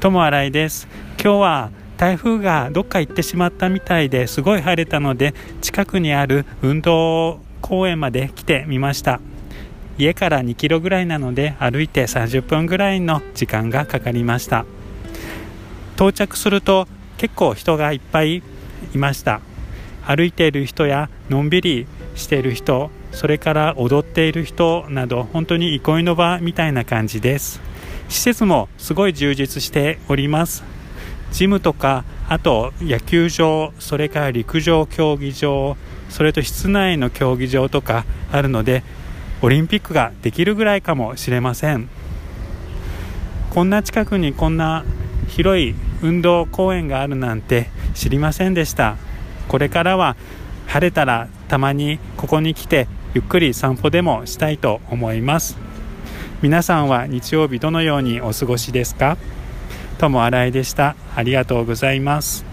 友新井です。今日は台風がどっか行ってしまったみたいですごい晴れたので近くにある運動公園まで来てみました。家から2キロぐらいなので歩いて30分ぐらいの時間がかかりました。到着すると結構人がいっぱいいました。歩いている人やのんびりしている人それから踊っている人など本当に憩いの場みたいな感じです。施設もすごい充実しております。ジムとかあと野球場それから陸上競技場それと室内の競技場とかあるのでオリンピックができるぐらいかもしれません。こんな近くにこんな広い運動公園があるなんて知りませんでした。これからは晴れたらたまにここに来てゆっくり散歩でもしたいと思います。皆さんは日曜日どのようにお過ごしですか？とも新井でした。ありがとうございます。